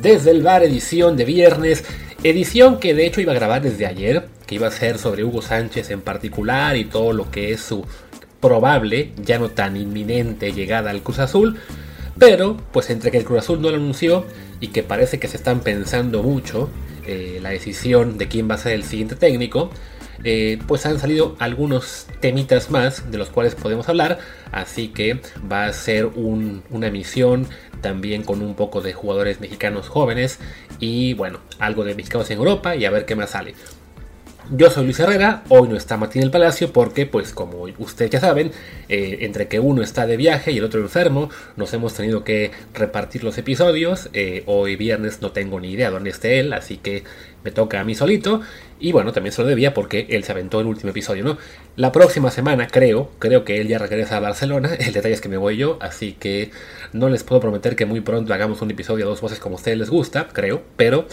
desde el bar edición de viernes, edición que de hecho iba a grabar desde ayer, que iba a ser sobre Hugo Sánchez en particular y todo lo que es su probable, ya no tan inminente llegada al Cruz Azul, pero pues entre que el Cruz Azul no lo anunció y que parece que se están pensando mucho eh, la decisión de quién va a ser el siguiente técnico, eh, pues han salido algunos temitas más de los cuales podemos hablar. Así que va a ser una emisión también con un poco de jugadores mexicanos jóvenes y bueno, algo de mexicanos en Europa y a ver qué más sale. Yo soy Luis Herrera, hoy no está Martín el Palacio porque, pues como ustedes ya saben, eh, entre que uno está de viaje y el otro enfermo, nos hemos tenido que repartir los episodios. Eh, hoy viernes no tengo ni idea dónde esté él, así que me toca a mí solito. Y bueno, también se lo debía porque él se aventó el último episodio, ¿no? La próxima semana creo, creo que él ya regresa a Barcelona. El detalle es que me voy yo, así que no les puedo prometer que muy pronto hagamos un episodio a dos voces como a ustedes les gusta, creo, pero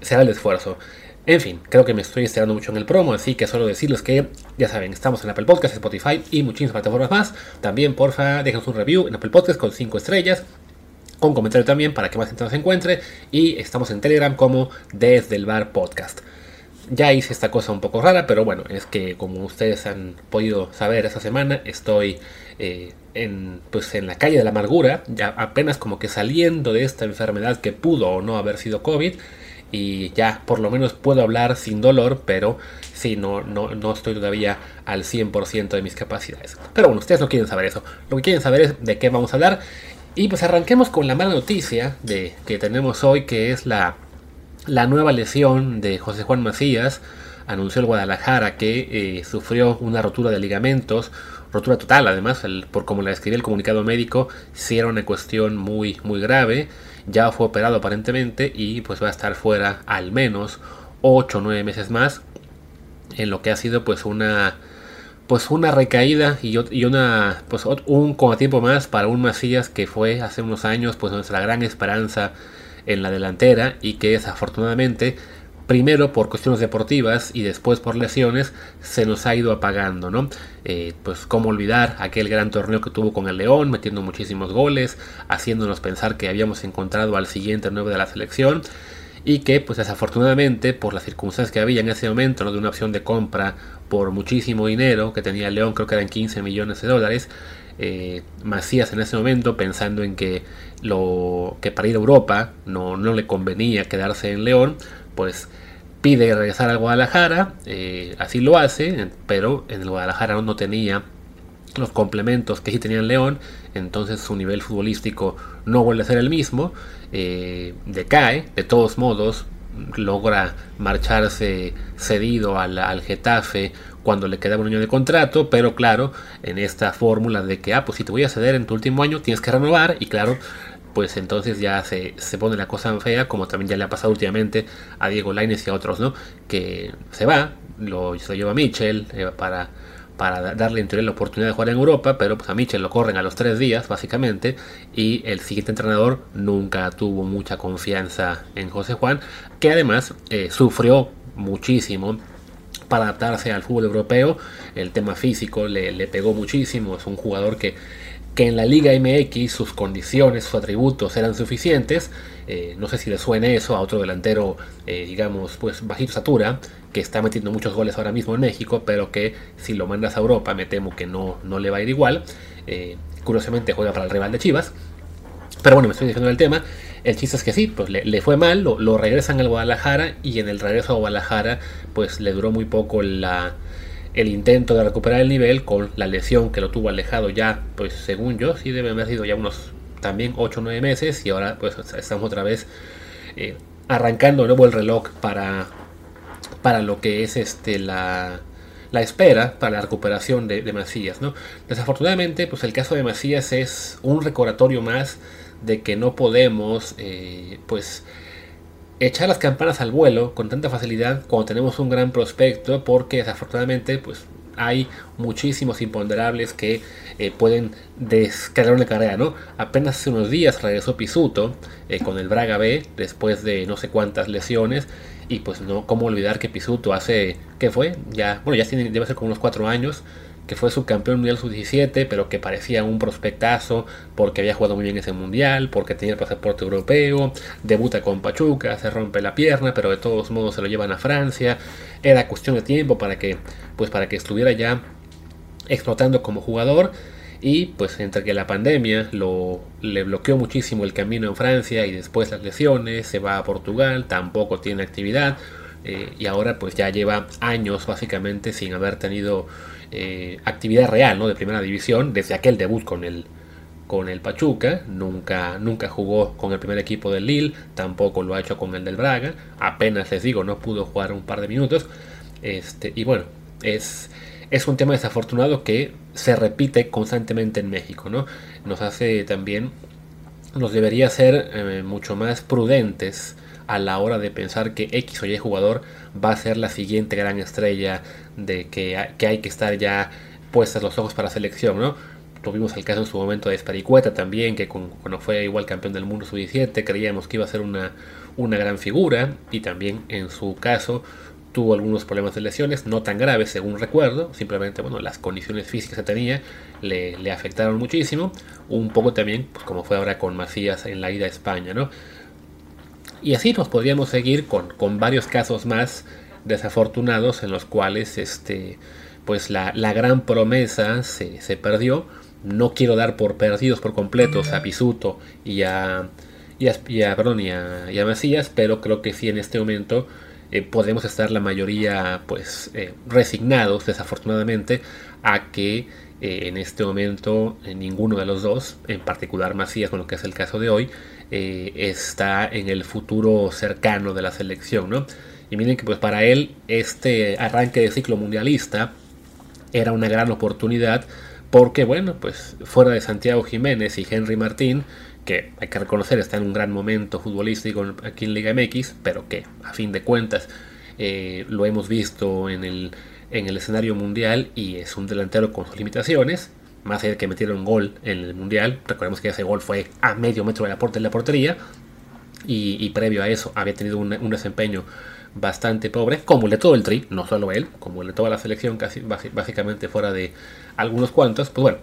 será el esfuerzo. En fin, creo que me estoy estirando mucho en el promo, así que solo decirles que, ya saben, estamos en Apple Podcast, Spotify y muchísimas plataformas más. También, porfa, déjenos un review en Apple Podcast con 5 estrellas, con comentario también para que más gente nos encuentre. Y estamos en Telegram como Desde el Bar Podcast. Ya hice esta cosa un poco rara, pero bueno, es que como ustedes han podido saber esta semana, estoy eh, en, pues en la calle de la amargura, ya apenas como que saliendo de esta enfermedad que pudo o no haber sido COVID y ya por lo menos puedo hablar sin dolor, pero sí, no, no, no estoy todavía al 100% de mis capacidades. Pero bueno, ustedes no quieren saber eso. Lo que quieren saber es de qué vamos a hablar. Y pues arranquemos con la mala noticia de, que tenemos hoy, que es la, la nueva lesión de José Juan Macías. Anunció el Guadalajara que eh, sufrió una rotura de ligamentos, rotura total además, por como la describió el comunicado médico, si era una cuestión muy, muy grave ya fue operado aparentemente y pues va a estar fuera al menos 8 o 9 meses más en lo que ha sido pues una pues una recaída y, una pues un tiempo más para un Macías que fue hace unos años pues nuestra gran esperanza en la delantera y que desafortunadamente primero por cuestiones deportivas y después por lesiones se nos ha ido apagando, ¿no? Eh, pues cómo olvidar aquel gran torneo que tuvo con el León, metiendo muchísimos goles, haciéndonos pensar que habíamos encontrado al siguiente 9 de la selección y que pues desafortunadamente por las circunstancias que había en ese momento, ¿no? de una opción de compra por muchísimo dinero que tenía el León, creo que eran 15 millones de dólares, eh, Macías en ese momento pensando en que lo que para ir a Europa no, no le convenía quedarse en León, pues pide regresar al Guadalajara, eh, así lo hace, pero en el Guadalajara no tenía los complementos que sí tenía en León, entonces su nivel futbolístico no vuelve a ser el mismo, eh, decae, de todos modos logra marcharse cedido al, al, Getafe cuando le quedaba un año de contrato, pero claro, en esta fórmula de que, ah, pues si te voy a ceder en tu último año, tienes que renovar, y claro, pues entonces ya se, pone la cosa fea, como también ya le ha pasado últimamente a Diego Lainez y a otros, ¿no? Que se va, lo, se lo lleva a Mitchell eh, para, para darle en teoría la oportunidad de jugar en Europa, pero pues a Mitchell lo corren a los tres días, básicamente, y el siguiente entrenador nunca tuvo mucha confianza en José Juan, que además eh, sufrió muchísimo para adaptarse al fútbol europeo, el tema físico le, le pegó muchísimo, es un jugador que que en la Liga MX sus condiciones, sus atributos eran suficientes. Eh, no sé si le suene eso a otro delantero, eh, digamos, pues bajito estatura, que está metiendo muchos goles ahora mismo en México, pero que si lo mandas a Europa me temo que no, no le va a ir igual. Eh, curiosamente juega para el rival de Chivas. Pero bueno, me estoy diciendo el tema. El chiste es que sí, pues le, fue mal, lo, lo, regresan al Guadalajara y en el regreso a Guadalajara pues le duró muy poco la, el intento de recuperar el nivel con la lesión que lo tuvo alejado ya, pues según yo, sí debe haber sido ya unos también 8 o 9 meses y ahora pues estamos otra vez eh, arrancando nuevo el reloj para, para lo que es este la, la espera para la recuperación de, de, Macías. ¿no? Desafortunadamente, pues el caso de Macías es un recordatorio más de que no podemos eh, pues echar las campanas al vuelo con tanta facilidad cuando tenemos un gran prospecto porque desafortunadamente pues hay muchísimos imponderables que eh, pueden descargar una carrera, ¿no? Apenas hace unos días regresó Pisuto eh, con el Braga B después de no sé cuántas lesiones y pues no, cómo olvidar que Pisuto hace, ¿qué fue? Ya, bueno, ya tiene, debe ser como unos cuatro años que fue subcampeón mundial sub-17, pero que parecía un prospectazo porque había jugado muy bien ese mundial, porque tenía el pasaporte europeo, debuta con Pachuca, se rompe la pierna, pero de todos modos se lo llevan a Francia. Era cuestión de tiempo para que, pues para que estuviera ya explotando como jugador. Y pues entre que la pandemia lo, le bloqueó muchísimo el camino en Francia y después las lesiones, se va a Portugal, tampoco tiene actividad. Eh, y ahora pues ya lleva años básicamente sin haber tenido eh, actividad real ¿no? de primera división desde aquel debut con el, con el Pachuca, nunca, nunca jugó con el primer equipo del Lille, tampoco lo ha hecho con el del Braga, apenas les digo, no pudo jugar un par de minutos. Este, y bueno, es, es un tema desafortunado que se repite constantemente en México, ¿no? Nos hace también, nos debería ser eh, mucho más prudentes a la hora de pensar que X o Y jugador va a ser la siguiente gran estrella de que, hay que estar ya puestas los ojos para selección, ¿no? Tuvimos el caso en su momento de Esparicueta también, que cuando fue igual campeón del mundo sub-17 creíamos que iba a ser una, una gran figura y también en su caso tuvo algunos problemas de lesiones, no tan graves según recuerdo, simplemente bueno, las condiciones físicas que tenía le, le afectaron muchísimo, un poco también pues, como fue ahora con Macías en la ida a España, ¿no? Y así nos podríamos seguir con, con varios casos más desafortunados en los cuales este, pues la, la gran promesa se, se, perdió. No quiero dar por perdidos por completos a Pisuto y a, y a, y y a, y Macías, pero creo que sí en este momento eh, podemos estar la mayoría pues eh, resignados desafortunadamente a que eh, en este momento ninguno de los dos, en particular Macías con lo que es el caso de hoy, eh, está en el futuro cercano de la selección, ¿no? Y miren que pues para él este arranque de ciclo mundialista era una gran oportunidad porque bueno, pues fuera de Santiago Jiménez y Henry Martín, que hay que reconocer está en un gran momento futbolístico aquí en Liga MX, pero que a fin de cuentas eh, lo hemos visto en el, en el escenario mundial y es un delantero con sus limitaciones, más allá de que metieron gol en el Mundial, recordemos que ese gol fue a medio metro de la, de la portería, y, previo a eso había tenido un, desempeño bastante pobre, como el de todo el Tri, no solo él, como el de toda la selección, casi básicamente fuera de algunos cuantos, pues bueno,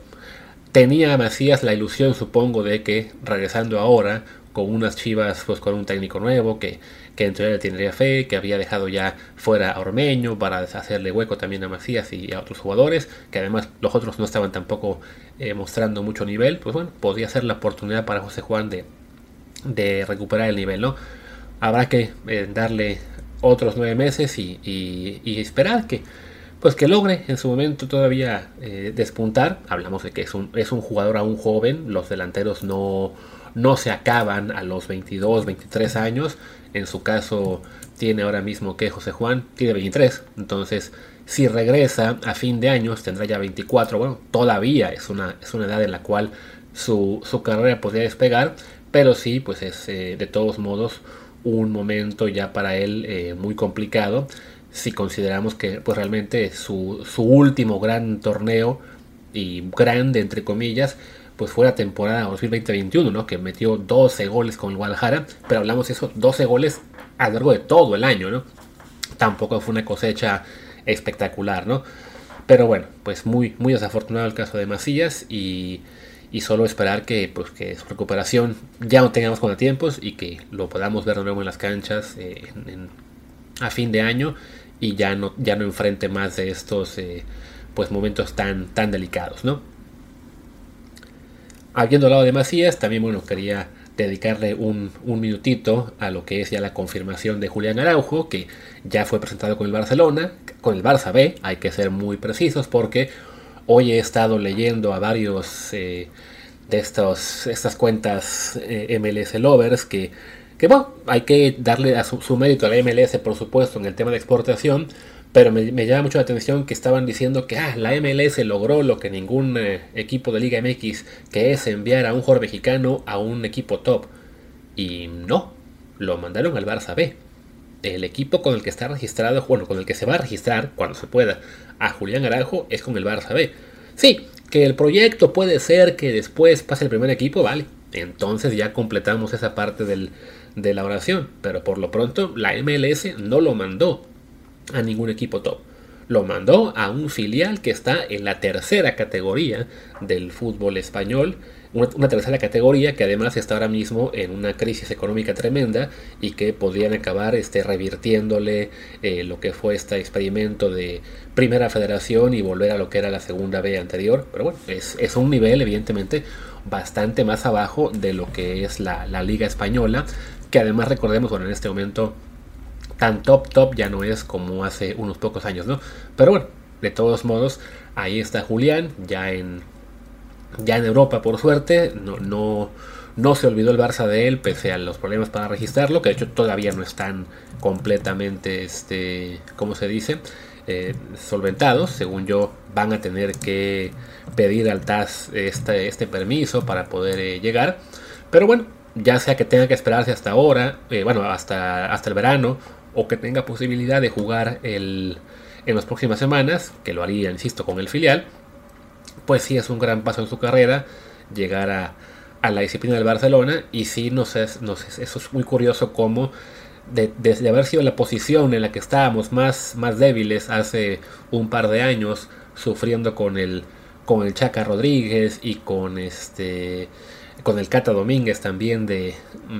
tenía Macías la ilusión, supongo, de que regresando ahora con unas chivas, pues con un técnico nuevo, que que en teoría tendría fe, que había dejado ya fuera a Ormeño para hacerle hueco también a Macías y a otros jugadores, que además los otros no estaban tampoco eh, mostrando mucho nivel, pues bueno, podría ser la oportunidad para José Juan de, de recuperar el nivel, ¿no? Habrá que eh, darle otros nueve meses y, esperar que pues que logre en su momento todavía eh, despuntar. Hablamos de que es un, es un jugador aún joven, los delanteros no, no se acaban a los 22, 23 años en su caso, tiene ahora mismo que José Juan tiene 23. Entonces, si regresa a fin de años, tendrá ya 24. Bueno, todavía es una, es una edad en la cual su, carrera podría despegar. Pero sí, pues es eh, de todos modos un momento ya para él eh, muy complicado. Si consideramos que pues realmente su, su último gran torneo y grande entre comillas pues fue la temporada 2020-2021, ¿no? Que metió 12 goles con el Guadalajara, pero hablamos de eso, 12 goles a lo largo de todo el año, ¿no? Tampoco fue una cosecha espectacular, ¿no? Pero bueno, pues muy, muy desafortunado el caso de Macías y, y solo esperar que, pues, que su recuperación ya no tengamos contratiempos y que lo podamos ver de nuevo en las canchas eh, a fin de año y ya no, ya no enfrente más de estos eh, pues momentos tan, tan delicados, ¿no? Habiendo hablado de Macías, también bueno, quería dedicarle un, minutito a lo que es ya la confirmación de Julián Araujo, que ya fue presentado con el Barcelona, con el Barça B, hay que ser muy precisos porque hoy he estado leyendo a varios eh, de estos, estas cuentas eh, MLS Lovers que, que, bueno, hay que darle a su, su mérito a la MLS, por supuesto, en el tema de exportación, pero me, llama mucho la atención que estaban diciendo que ah, la MLS logró lo que ningún eh, equipo de Liga MX, que es enviar a un jugador mexicano a un equipo top. Y no, lo mandaron al Barça B. El equipo con el que está registrado, bueno, con el que se va a registrar cuando se pueda a Julián Araujo es con el Barça B. Sí, que el proyecto puede ser que después pase el primer equipo, vale. Entonces ya completamos esa parte del, de la oración. Pero por lo pronto la MLS no lo mandó a ningún equipo top. lo mandó a un filial que está en la tercera categoría del fútbol español una, tercera categoría que además está ahora mismo en una crisis económica tremenda y que podrían acabar este, revirtiéndole eh, lo que fue este experimento de primera federación y volver a lo que era la segunda B anterior. Pero bueno, es, es un nivel evidentemente bastante más abajo de lo que es la, la liga española, que además recordemos, bueno, en este momento tan top top ya no es como hace unos pocos años, ¿no? Pero bueno, de todos modos, ahí está Julián, ya en ya en Europa, por suerte, no, no, no se olvidó el Barça de él, pese a los problemas para registrarlo, que de hecho todavía no están completamente, este, ¿cómo se dice? Eh, solventados. Según yo, van a tener que pedir al TAS este, este permiso para poder eh, llegar. Pero bueno, ya sea que tenga que esperarse hasta ahora, eh, bueno, hasta, hasta el verano, o que tenga posibilidad de jugar el, en las próximas semanas, que lo haría, insisto, con el filial pues sí es un gran paso en su carrera llegar a, la disciplina del Barcelona. Y sí no sé, eso es muy curioso como desde haber sido la posición en la que estábamos más, más débiles hace un par de años sufriendo con el con el Chaca Rodríguez y con este con el Cata Domínguez también de,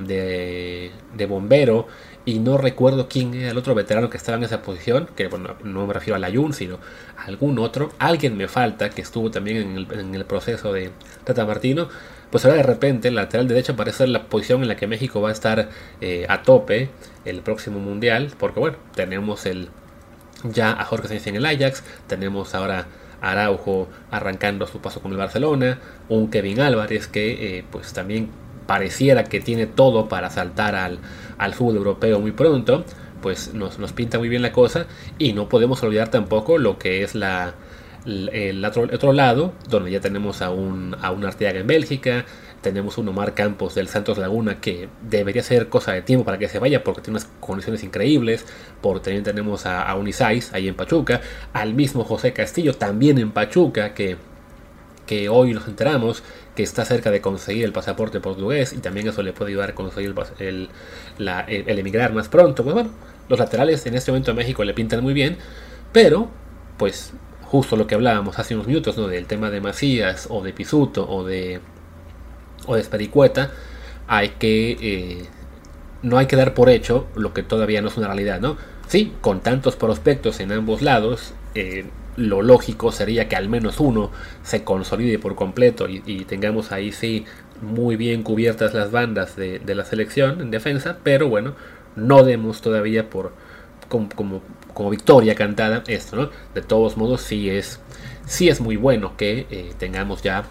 de, de bombero y no recuerdo quién era el otro veterano que estaba en esa posición, que bueno, no me refiero a Layun, sino a algún otro. Alguien me falta que estuvo también en el, proceso de Tata Martino. Pues ahora de repente el lateral derecho parece ser la posición en la que México va a estar eh, a tope el próximo mundial, porque bueno, tenemos el ya a Jorge Sánchez en el Ajax, tenemos ahora Araujo arrancando su paso con el Barcelona, un Kevin Álvarez que eh, pues también pareciera que tiene todo para saltar al, al fútbol europeo muy pronto, pues nos, pinta muy bien la cosa y no podemos olvidar tampoco lo que es la, el otro, lado, donde ya tenemos a un, a un Arteaga en Bélgica, tenemos un Omar Campos del Santos Laguna que debería ser cosa de tiempo para que se vaya porque tiene unas condiciones increíbles. Por también tenemos a, a Unisais ahí en Pachuca, al mismo José Castillo también en Pachuca que que hoy nos enteramos que está cerca de conseguir el pasaporte portugués y también eso le puede ayudar a conseguir el, el, emigrar más pronto. Pues bueno, los laterales en este momento a México le pintan muy bien, pero pues justo lo que hablábamos hace unos minutos, ¿no? Del tema de Macías o de Pisuto o de, o de Espericueta, hay que... Eh, no hay que dar por hecho lo que todavía no es una realidad, ¿no? Sí, con tantos prospectos en ambos lados, eh, lo lógico sería que al menos uno se consolide por completo y, tengamos ahí sí muy bien cubiertas las bandas de, la selección en defensa, pero bueno, no demos todavía por como, victoria cantada esto, ¿no? De todos modos, sí es, sí es muy bueno que eh, tengamos ya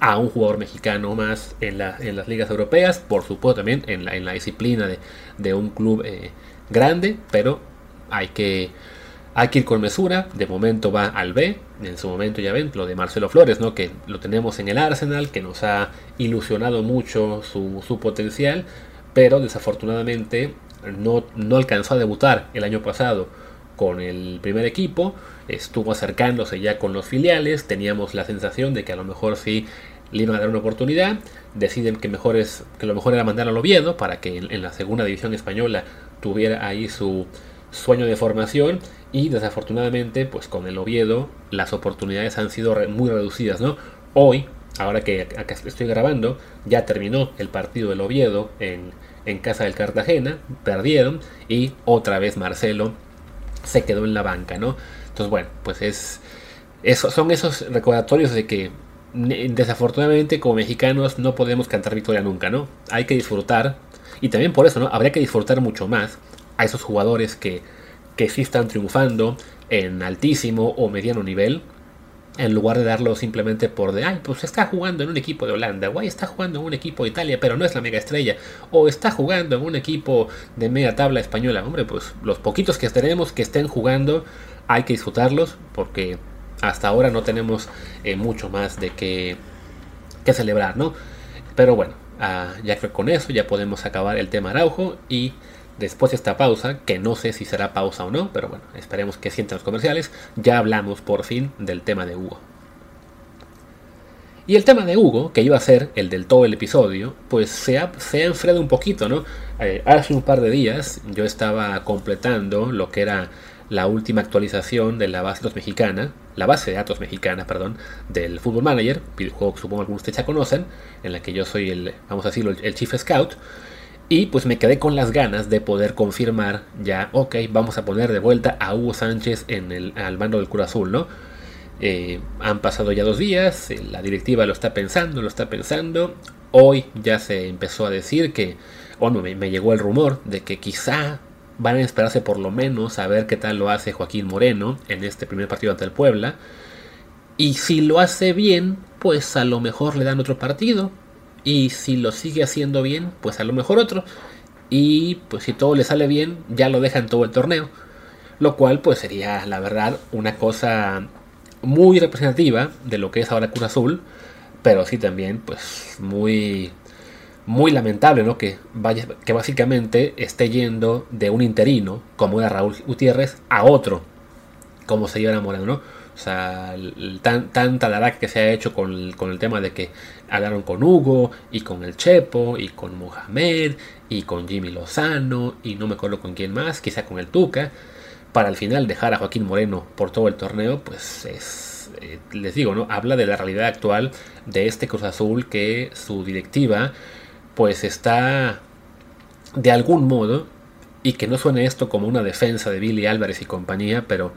a un jugador mexicano más en, en, las ligas europeas, por supuesto también en la, en la disciplina de, de un club eh, grande, pero hay que hay que ir con mesura, de momento va al B, en su momento ya ven lo de Marcelo Flores, ¿no? que lo tenemos en el Arsenal, que nos ha ilusionado mucho su, potencial, pero desafortunadamente no, no alcanzó a debutar el año pasado con el primer equipo, estuvo acercándose ya con los filiales, teníamos la sensación de que a lo mejor sí le iban a dar una oportunidad, deciden que, mejor es, que lo mejor era mandarlo al Oviedo para que en la segunda división española tuviera ahí su sueño de formación y desafortunadamente pues con el Oviedo las oportunidades han sido muy reducidas, ¿no? Hoy, ahora que estoy grabando, ya terminó el partido del Oviedo en, en casa del Cartagena, perdieron y otra vez Marcelo se quedó en la banca, ¿no? Entonces bueno, pues es, eso, son esos recordatorios de que desafortunadamente como mexicanos no podemos cantar victoria nunca, ¿no? Hay que disfrutar y también por eso, ¿no? Habría que disfrutar mucho más a esos jugadores que, que sí están triunfando en altísimo o mediano nivel, en lugar de darlo simplemente por de, ay, pues está jugando en un equipo de Holanda, o está jugando en un equipo de Italia, pero no es la mega estrella, o está jugando en un equipo de media tabla española. Hombre, pues los poquitos que tenemos que estén jugando, hay que disfrutarlos, porque hasta ahora no tenemos eh, mucho más de que, que celebrar, ¿no? Pero bueno, ah, ya que con eso ya podemos acabar el tema Araujo y Después de esta pausa, que no sé si será pausa o no, pero bueno, esperemos que sientan los comerciales, ya hablamos por fin del tema de Hugo. Y el tema de Hugo, que iba a ser el del todo el episodio, pues se ha, se ha un poquito, ¿no? Eh, hace un par de días yo estaba completando lo que era la última actualización de la base de datos mexicana, la base de datos mexicana, perdón, del Football Manager, videojuego que supongo algunos de ustedes ya conocen, en la que yo soy el, vamos a decirlo, el Chief Scout. Y pues me quedé con las ganas de poder confirmar ya, ok, vamos a poner de vuelta a Hugo Sánchez en el, al mando del Cruz Azul, ¿no? Eh, han pasado ya dos días, eh, la directiva lo está pensando, lo está pensando. Hoy ya se empezó a decir que, bueno, me llegó el rumor de que quizá van a esperarse por lo menos a ver qué tal lo hace Joaquín Moreno en este primer partido ante el Puebla. Y si lo hace bien, pues a lo mejor le dan otro partido. Y si lo sigue haciendo bien, pues a lo mejor otro. Y pues si todo le sale bien, ya lo dejan todo el torneo. Lo cual pues sería la verdad una cosa muy representativa de lo que es ahora Cruz Azul. Pero sí también pues muy muy lamentable, ¿no? Que, vaya, que básicamente esté yendo de un interino, como era Raúl Gutiérrez, a otro, como se iba Moreno, ¿no? O sea, el, tan, tanta que se ha hecho con el, con el tema de que hablaron con Hugo, y con el Chepo, y con Mohamed, y con Jimmy Lozano, y no me acuerdo con quién más, quizá con el Tuca, para al final dejar a Joaquín Moreno por todo el torneo, pues es, eh, les digo, ¿no? Habla de la realidad actual de este Cruz Azul que su directiva pues está de algún modo, y que no suene esto como una defensa de Billy Álvarez y compañía, pero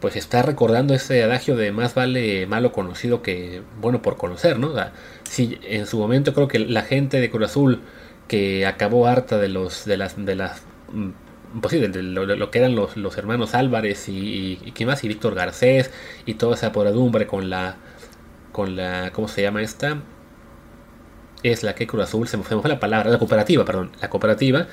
pues está recordando ese adagio de más vale malo conocido que bueno por conocer, ¿no? si en su momento creo que la gente de Cruz Azul que acabó harta de los de las de las mm, pues sí, de, lo, que eran los, los hermanos Álvarez y, y, más y Víctor Garcés y toda esa podredumbre con la con la ¿cómo se llama esta? es la que Cruz Azul, se me fue la palabra, la cooperativa, perdón, la cooperativa,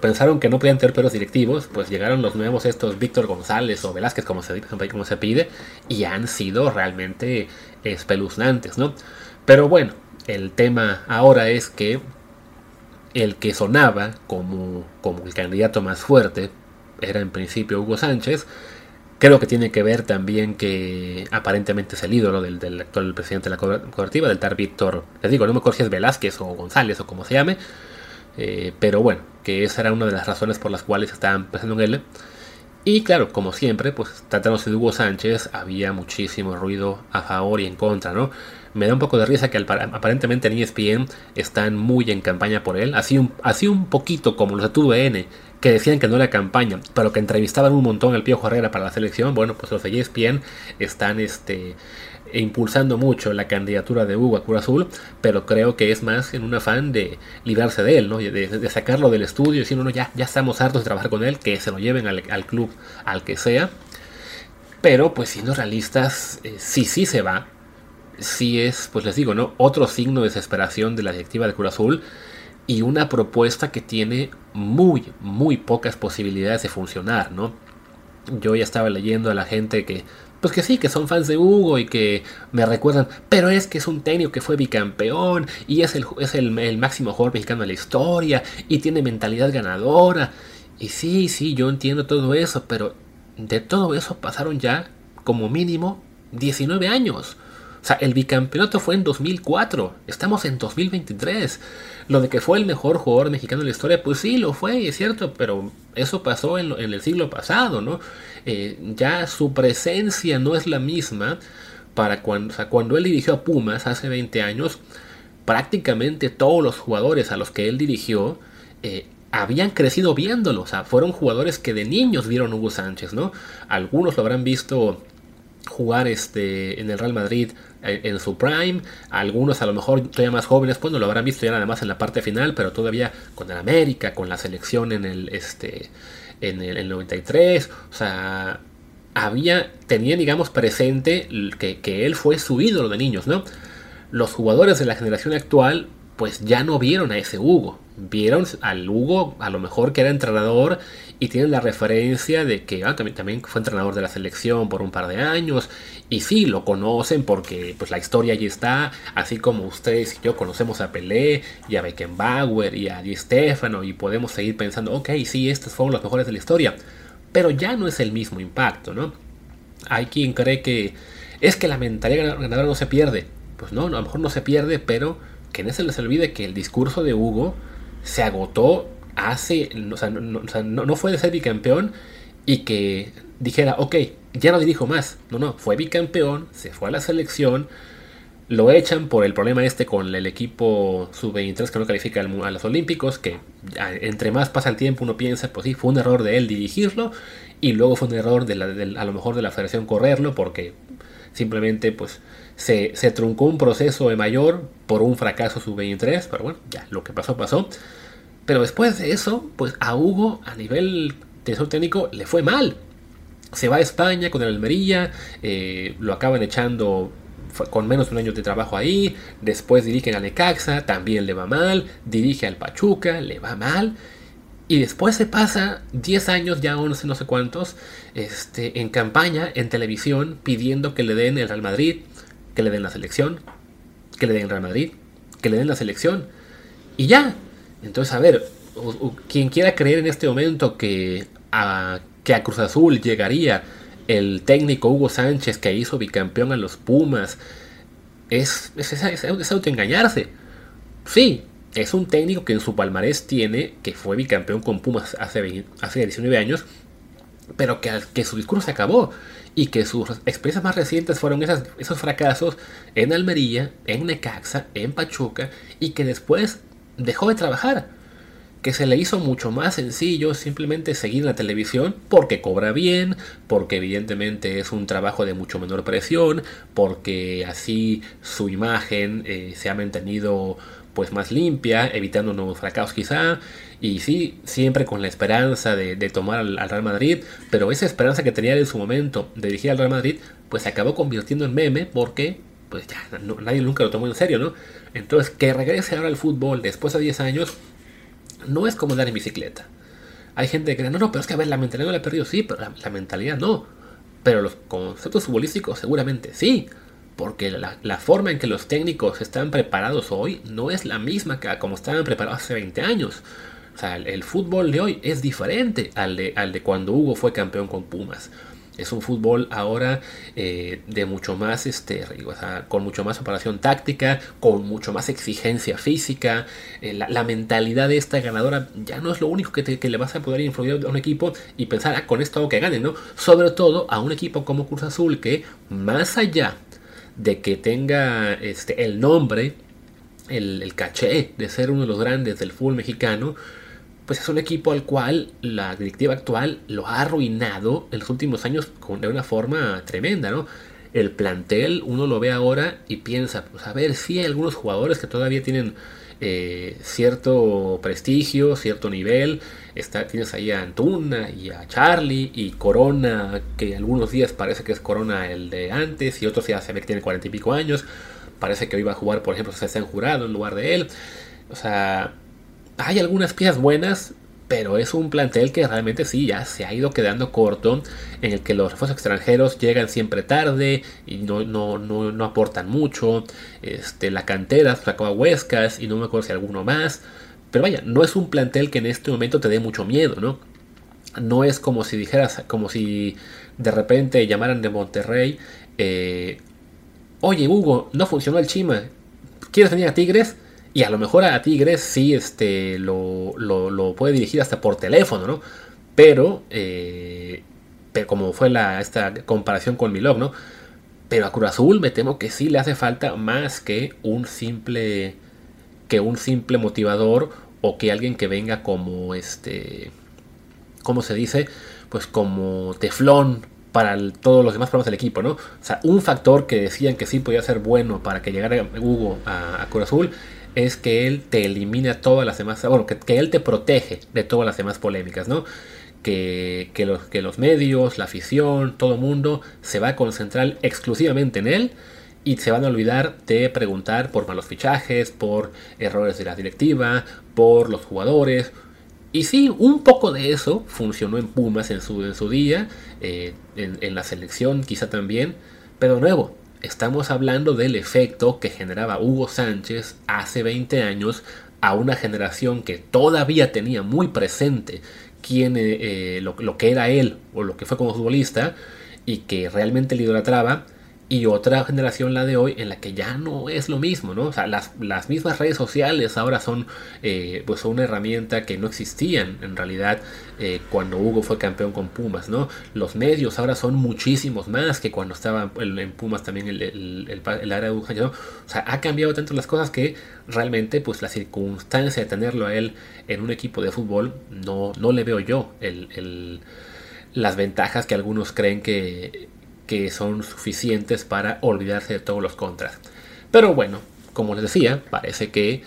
pensaron que no podían tener perros directivos, pues llegaron los nuevos estos Víctor González o Velázquez, como se, como se pide, y han sido realmente espeluznantes, ¿no? Pero bueno, el tema ahora es que el que sonaba como, como el candidato más fuerte era en principio Hugo Sánchez, Creo que tiene que ver también que aparentemente es el ídolo del, actual presidente de la cooperativa, del tal Víctor, les digo, no me acuerdo Velázquez o González o como se llame, eh, pero bueno, que esa era una de las razones por las cuales estaban pensando en él. Y claro, como siempre, pues tratándose de Hugo Sánchez, había muchísimo ruido a favor y en contra, ¿no? Me da un poco de risa que aparentemente en ESPN están muy en campaña por él, así un, así un poquito como los de TUDN, que decían que no era campaña, pero que entrevistaban un montón al Pío Herrera para la selección, bueno, pues los de ESPN están este, impulsando mucho la candidatura de Hugo a Cruz Azul, pero creo que es más en un afán de librarse de él, ¿no? de, sacarlo del estudio y decir, no, ya, ya estamos hartos de trabajar con él, que se lo lleven al, club al que sea. Pero pues siendo realistas, eh, sí, sí se va. Sí es, pues les digo, ¿no? Otro signo de desesperación de la directiva de Cruz Azul y una propuesta que tiene muy, muy pocas posibilidades de funcionar, ¿no? Yo ya estaba leyendo a la gente que, pues que sí, que son fans de Hugo y que me recuerdan, pero es que es un técnico que fue bicampeón y es el, es el, máximo jugador mexicano de la historia y tiene mentalidad ganadora. Y sí, sí, yo entiendo todo eso, pero de todo eso pasaron ya como mínimo 19 años. O sea, el bicampeonato fue en 2004, estamos en 2023. Lo de que fue el mejor jugador mexicano de la historia, pues sí, lo fue, es cierto, pero eso pasó en, el siglo pasado, ¿no? Eh, ya su presencia no es la misma para cuando, cuando él dirigió a Pumas hace 20 años, prácticamente todos los jugadores a los que él dirigió eh, habían crecido viéndolo, o sea, fueron jugadores que de niños vieron Hugo Sánchez, ¿no? Algunos lo habrán visto jugar este, en el Real Madrid en, su prime. Algunos a lo mejor todavía más jóvenes, pues no lo habrán visto ya nada más en la parte final, pero todavía con el América, con la selección en el, este, en el, 93. O sea, había, tenía digamos presente que, que él fue su ídolo de niños, ¿no? Los jugadores de la generación actual pues ya no vieron a ese Hugo. Vieron al Hugo, a lo mejor que era entrenador, y tienen la referencia de que ah, también, fue entrenador de la selección por un par de años. Y sí, lo conocen porque pues, la historia allí está, así como ustedes y yo conocemos a Pelé, y a Beckenbauer, y a Di Stefano, y podemos seguir pensando, ok, sí, estos fueron los mejores de la historia. Pero ya no es el mismo impacto, ¿no? Hay quien cree que es que la mentalidad ganadora no se pierde. Pues no, a lo mejor no se pierde, pero que no se les olvide que el discurso de Hugo se agotó hace, o sea, no, fue de ser bicampeón y que dijera, ok, ya no dirijo más. No, no, fue bicampeón, se fue a la selección, lo echan por el problema este con el equipo sub-23 que no califica a los Olímpicos, que entre más pasa el tiempo uno piensa, pues sí, fue un error de él dirigirlo y luego fue un error a lo mejor de la federación correrlo porque simplemente pues se, truncó un proceso de mayor por un fracaso sub-23, pero bueno, ya lo que pasó pasó. Pero después de eso, pues a Hugo a nivel de técnico le fue mal. Se va a España con el Almería, eh, lo acaban echando con menos de un año de trabajo ahí, después dirige a Necaxa, también le va mal, dirige al Pachuca, le va mal, y después se pasa 10 años, ya 11, no sé cuántos, este, en campaña, en televisión, pidiendo que le den el Real Madrid, que le den la selección, que le den Real Madrid, que le den la selección, y ya. Entonces, a ver, quien quiera creer en este momento que a, que a Cruz Azul llegaría el técnico Hugo Sánchez que hizo bicampeón a los Pumas, es, es, es, autoengañarse. Sí, es un técnico que en su palmarés tiene, que fue bicampeón con Pumas hace, hace 19 años, pero que, que su discurso se acabó y que sus experiencias más recientes fueron esos fracasos en Almería, en Necaxa, en Pachuca y que después dejó de trabajar que se le hizo mucho más sencillo simplemente seguir la televisión porque cobra bien, porque evidentemente es un trabajo de mucho menor presión, porque así su imagen eh, se ha mantenido pues más limpia, evitando nuevos fracasos quizá, y sí, siempre con la esperanza de, tomar al, Real Madrid, pero esa esperanza que tenía en su momento de dirigir al Real Madrid, pues se acabó convirtiendo en meme porque pues ya nadie nunca lo tomó en serio, ¿no? Entonces, que regrese ahora al fútbol después de 10 años, no es como andar en bicicleta. Hay gente que cree, no, no, pero es que a ver, la mentalidad no la he perdido, sí, pero la, mentalidad no. Pero los conceptos futbolísticos seguramente sí. Porque la, forma en que los técnicos están preparados hoy no es la misma que como estaban preparados hace 20 años. O sea, el, fútbol de hoy es diferente al de, al de cuando Hugo fue campeón con Pumas. Es un fútbol ahora eh, de mucho más, este, con mucho más operación táctica, con mucho más exigencia física. Eh, la, mentalidad de esta ganadora ya no es lo único que, le vas a poder influir a un equipo y pensar, ah, con esto hago que gane, ¿no? Sobre todo a un equipo como Cruz Azul que, más allá de que tenga este, el nombre, el, el caché de ser uno de los grandes del fútbol mexicano, pues es un equipo al cual la directiva actual lo ha arruinado en los últimos años de una forma tremenda, ¿no? El plantel, uno lo ve ahora y piensa, pues a ver, sí hay algunos jugadores que todavía tienen eh, cierto prestigio, cierto nivel. Está, tienes ahí a Antuna y a Charlie y Corona, que algunos días parece que es Corona el de antes y otros ya se ve que tiene cuarenta y pico años. Parece que hoy va a jugar, por ejemplo, se en Jurado en lugar de él. O sea, hay algunas piezas buenas, pero es un plantel que realmente sí, ya se ha ido quedando corto, en el que los refuerzos extranjeros llegan siempre tarde y no, no, no, aportan mucho. Este, la cantera sacó a Huescas y no me acuerdo si alguno más. Pero vaya, no es un plantel que en este momento te dé mucho miedo, ¿no? No es como si dijeras, como si de repente llamaran de Monterrey, eh, oye Hugo, no funcionó el Chima, ¿quieres venir a Tigres? Y a lo mejor a Tigres sí este, lo, lo, puede dirigir hasta por teléfono, ¿no? Pero, eh, pero como fue la, esta comparación con Milog, ¿no? Pero a Cruz Azul me temo que sí le hace falta más que un simple que un simple motivador o que alguien que venga como este ¿cómo se dice? Pues como teflón para todos los demás problemas del equipo, ¿no? O sea, un factor que decían que sí podía ser bueno para que llegara Hugo a, a Cruz Azul es que él te elimina todas las demás, bueno, que, él te protege de todas las demás polémicas, ¿no? Que, los, que los medios, la afición, todo el mundo se va a concentrar exclusivamente en él y se van a olvidar de preguntar por malos fichajes, por errores de la directiva, por los jugadores. Y sí, un poco de eso funcionó en Pumas en su, en su día, eh, en, en la selección quizá también, pero nuevo, Estamos hablando del efecto que generaba Hugo Sánchez hace 20 años a una generación que todavía tenía muy presente quién, eh, eh, lo, que era él o lo que fue como futbolista y que realmente le idolatraba y otra generación, la de hoy, en la que ya no es lo mismo, ¿no? O sea, las, las mismas redes sociales ahora son, eh, pues una herramienta que no existían en realidad eh, cuando Hugo fue campeón con Pumas, ¿no? Los medios ahora son muchísimos más que cuando estaba en, Pumas también el, el, el, área de ¿no? O sea, ha cambiado tanto las cosas que realmente, pues la circunstancia de tenerlo a él en un equipo de fútbol, no, no le veo yo el, las ventajas que algunos creen que que son suficientes para olvidarse de todos los contras. Pero bueno, como les decía, parece que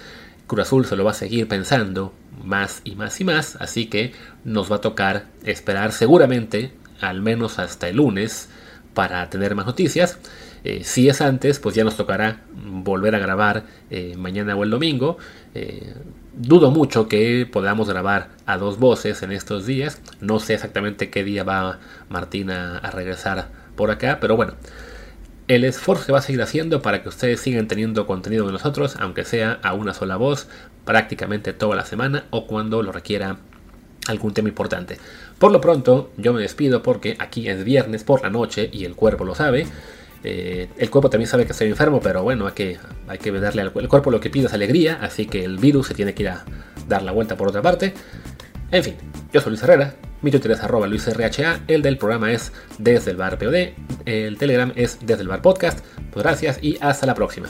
Cruz Azul se lo va a seguir pensando más y más y más, así que nos va a tocar esperar seguramente al menos hasta el lunes para tener más noticias. Eh, si es antes, pues ya nos tocará volver a grabar eh, mañana o el domingo. Eh, dudo mucho que podamos grabar a dos voces en estos días. No sé exactamente qué día va Martina a regresar por acá, pero bueno, el esfuerzo se va a seguir haciendo para que ustedes sigan teniendo contenido de nosotros, aunque sea a una sola voz, prácticamente toda la semana o cuando lo requiera algún tema importante. Por lo pronto, yo me despido porque aquí es viernes por la noche y el cuerpo lo sabe. Eh, el cuerpo también sabe que estoy enfermo, pero bueno, hay que, hay que darle al el cuerpo lo que pide es alegría, así que el virus se tiene que ir a dar la vuelta por otra parte. En fin, yo soy Luis Herrera, mi Twitter es arroba LuisRHA, el del programa es desde el bar POD, el Telegram es desde el bar podcast. Pues gracias y hasta la próxima.